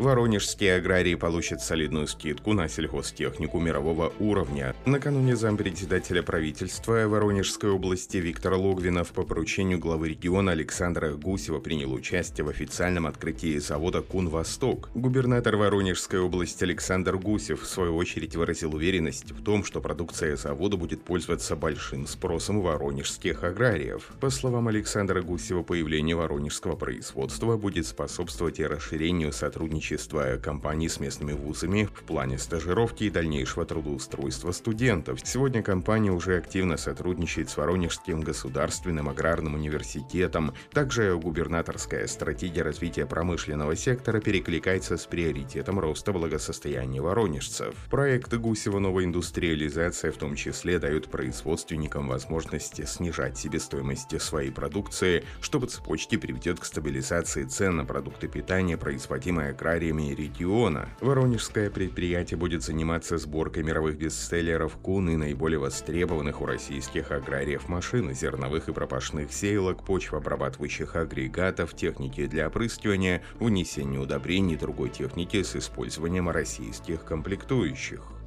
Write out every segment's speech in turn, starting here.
Воронежские аграрии получат солидную скидку на сельхозтехнику мирового уровня. Накануне зампредседателя правительства Воронежской области Виктор Логвинов по поручению главы региона Александра Гусева принял участие в официальном открытии завода «Кун-Восток». Губернатор Воронежской области Александр Гусев в свою очередь выразил уверенность в том, что продукция завода будет пользоваться большим спросом воронежских аграриев. По словам Александра Гусева, появление воронежского производства будет способствовать и расширению сотрудничества сотрудничество компаний с местными вузами в плане стажировки и дальнейшего трудоустройства студентов. Сегодня компания уже активно сотрудничает с Воронежским государственным аграрным университетом. Также губернаторская стратегия развития промышленного сектора перекликается с приоритетом роста благосостояния воронежцев. Проект Гусева «Новая индустриализация» в том числе дает производственникам возможность снижать себестоимость своей продукции, чтобы цепочки приведет к стабилизации цен на продукты питания, производимые аграриями аграриями региона. Воронежское предприятие будет заниматься сборкой мировых бестселлеров кун и наиболее востребованных у российских аграриев машин, зерновых и пропашных сеялок, почвообрабатывающих агрегатов, техники для опрыскивания, внесения удобрений и другой техники с использованием российских комплектующих.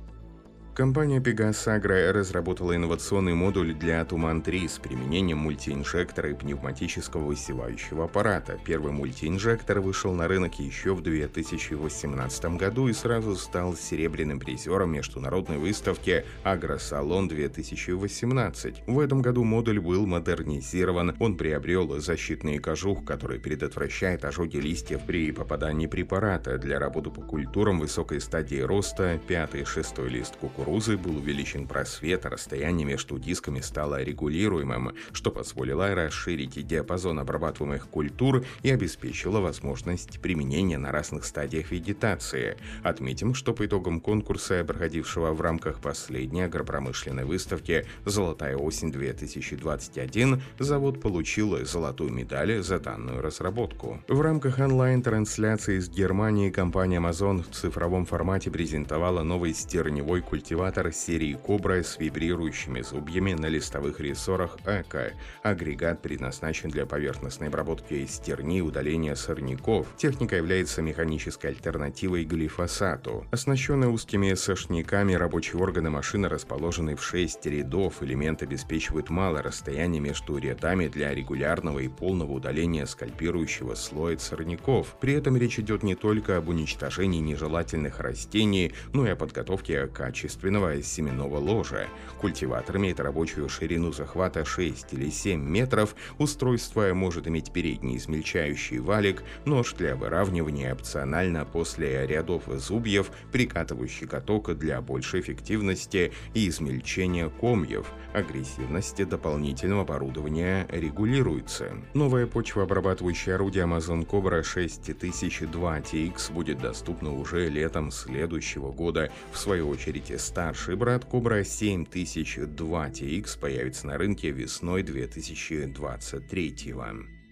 Компания Pegas Agro разработала инновационный модуль для Туман-3 с применением мультиинжектора и пневматического высевающего аппарата. Первый мультиинжектор вышел на рынок еще в 2018 году и сразу стал серебряным призером международной выставки «Агросалон 2018». В этом году модуль был модернизирован. Он приобрел защитный кожух, который предотвращает ожоги листьев при попадании препарата для работы по культурам высокой стадии роста, пятый и шестой лист кукурузы кукурузы был увеличен просвет, а расстояние между дисками стало регулируемым, что позволило расширить диапазон обрабатываемых культур и обеспечило возможность применения на разных стадиях вегетации. Отметим, что по итогам конкурса, проходившего в рамках последней агропромышленной выставки «Золотая осень-2021», завод получил золотую медаль за данную разработку. В рамках онлайн-трансляции из Германии компания Amazon в цифровом формате презентовала новый стерневой культиватор культиватор серии Кобра с вибрирующими зубьями на листовых рессорах ЭКО. Агрегат предназначен для поверхностной обработки стерни и удаления сорняков. Техника является механической альтернативой глифосату. Оснащенная узкими сошниками, рабочие органы машины расположены в 6 рядов. Элемент обеспечивает малое расстояние между рядами для регулярного и полного удаления скальпирующего слоя сорняков. При этом речь идет не только об уничтожении нежелательных растений, но и о подготовке качественных естественного семенного ложа. Культиватор имеет рабочую ширину захвата 6 или 7 метров, устройство может иметь передний измельчающий валик, нож для выравнивания опционально после рядов зубьев, прикатывающий каток для большей эффективности и измельчения комьев. Агрессивность дополнительного оборудования регулируется. Новое почвообрабатывающее орудие Amazon Cobra 6002 TX будет доступно уже летом следующего года. В свою очередь, Старший брат Cobra 7002 TX появится на рынке весной 2023 года.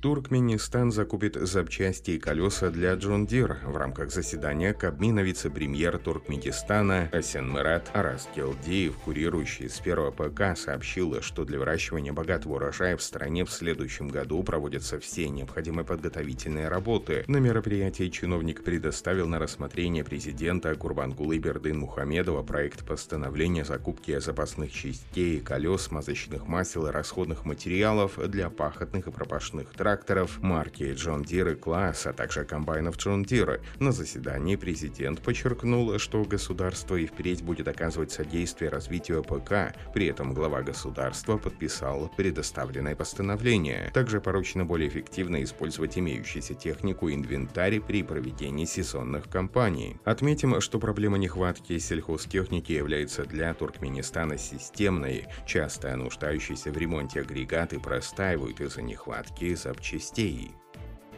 Туркменистан закупит запчасти и колеса для John Deere в рамках заседания Кабмина вице-премьер Туркменистана Эсенмырат Оразгельдыев, курирующий сферу АПК, сообщил, что для выращивания богатого урожая в стране в следующем году проводятся все необходимые подготовительные работы. На мероприятии чиновник предоставил на рассмотрение президента Гурбангулы Бердымухамедова проект постановления закупки запасных частей, колес, смазочных масел и расходных материалов для пахотных и пропашных трав тракторов марки John Deere класс, а также комбайнов John Deere. На заседании президент подчеркнул, что государство и впредь будет оказывать содействие развитию АПК. При этом глава государства подписал предоставленное постановление. Также поручено более эффективно использовать имеющуюся технику и инвентарь при проведении сезонных кампаний. Отметим, что проблема нехватки сельхозтехники является для Туркменистана системной. Часто нуждающиеся в ремонте агрегаты простаивают из-за нехватки запчастей частей.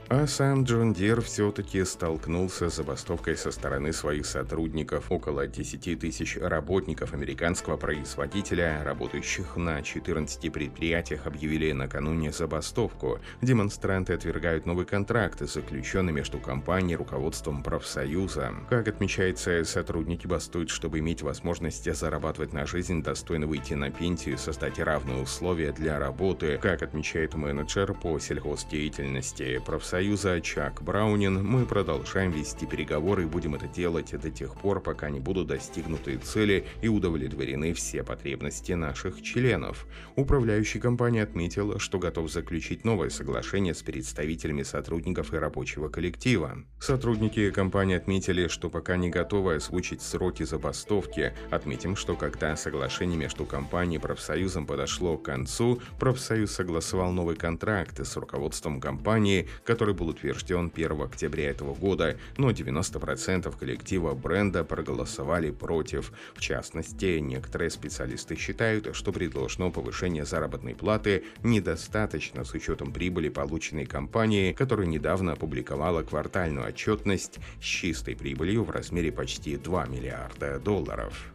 А сам Джон Дир все-таки столкнулся с забастовкой со стороны своих сотрудников. Около 10 тысяч работников американского производителя, работающих на 14 предприятиях, объявили накануне забастовку. Демонстранты отвергают новый контракт, заключенный между компанией и руководством профсоюза. Как отмечается, сотрудники бастуют, чтобы иметь возможность зарабатывать на жизнь, достойно выйти на пенсию, создать равные условия для работы. Как отмечает менеджер по сельхоздеятельности профсоюза, Союза Чак Браунин, мы продолжаем вести переговоры и будем это делать до тех пор, пока не будут достигнуты цели и удовлетворены все потребности наших членов. Управляющий компания отметил, что готов заключить новое соглашение с представителями сотрудников и рабочего коллектива. Сотрудники компании отметили, что пока не готовы озвучить сроки забастовки. Отметим, что когда соглашение между компанией и профсоюзом подошло к концу, профсоюз согласовал новый контракт с руководством компании, который который был утвержден 1 октября этого года, но 90% коллектива бренда проголосовали против. В частности, некоторые специалисты считают, что предложено повышение заработной платы недостаточно с учетом прибыли, полученной компанией, которая недавно опубликовала квартальную отчетность с чистой прибылью в размере почти 2 миллиарда долларов.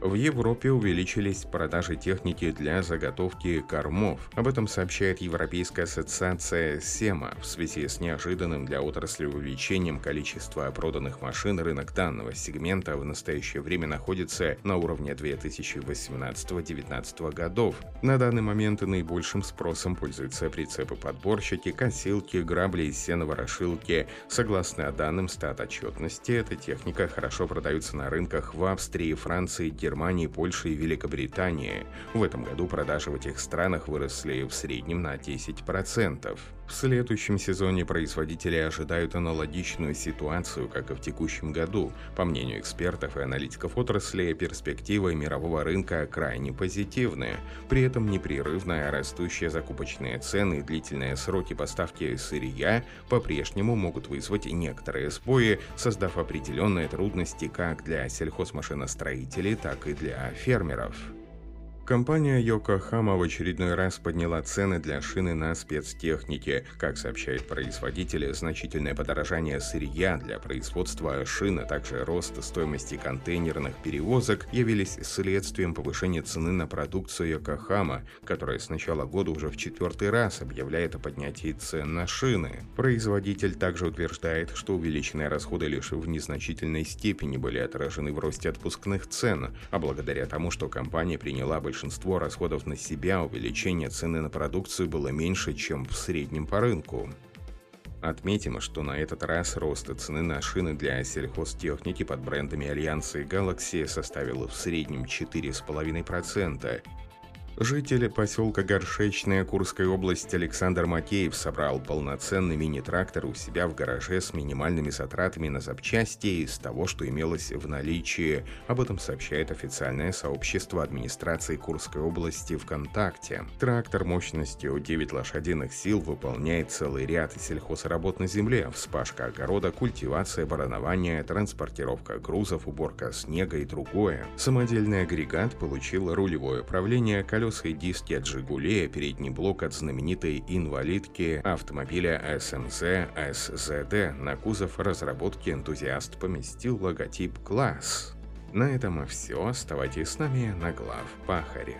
В Европе увеличились продажи техники для заготовки кормов. Об этом сообщает Европейская ассоциация СЕМА в связи с неожиданным для отрасли увеличением количества проданных машин. Рынок данного сегмента в настоящее время находится на уровне 2018-2019 годов. На данный момент наибольшим спросом пользуются прицепы-подборщики, косилки, грабли и сеноворошилки. Согласно данным стат отчетности, эта техника хорошо продается на рынках в Австрии, Франции, Германии, Германии, Польши и Великобритании. В этом году продажи в этих странах выросли в среднем на 10%. В следующем сезоне производители ожидают аналогичную ситуацию, как и в текущем году. По мнению экспертов и аналитиков отрасли, перспективы мирового рынка крайне позитивны. При этом непрерывная растущая закупочные цены и длительные сроки поставки сырья по-прежнему могут вызвать некоторые сбои, создав определенные трудности как для сельхозмашиностроителей, так и для фермеров. Компания Йокохама в очередной раз подняла цены для шины на спецтехнике. Как сообщает производитель, значительное подорожание сырья для производства шин, а также рост стоимости контейнерных перевозок явились следствием повышения цены на продукцию Йокохама, которая с начала года уже в четвертый раз объявляет о поднятии цен на шины. Производитель также утверждает, что увеличенные расходы лишь в незначительной степени были отражены в росте отпускных цен, а благодаря тому, что компания приняла большинство большинство расходов на себя, увеличение цены на продукцию было меньше, чем в среднем по рынку. Отметим, что на этот раз рост цены на шины для сельхозтехники под брендами Альянса и Galaxy составил в среднем 4,5%, Житель поселка Горшечная Курской области Александр Макеев собрал полноценный мини-трактор у себя в гараже с минимальными затратами на запчасти из того, что имелось в наличии. Об этом сообщает официальное сообщество администрации Курской области ВКонтакте. Трактор мощностью 9 лошадиных сил выполняет целый ряд сельхозработ на земле, вспашка огорода, культивация, баранование, транспортировка грузов, уборка снега и другое. Самодельный агрегат получил рулевое управление колес колеса и диски от «Жигулей», а передний блок от знаменитой инвалидки автомобиля SMZ SZD. На кузов разработки энтузиаст поместил логотип «Класс». На этом все. Оставайтесь с нами на глав Пахаре.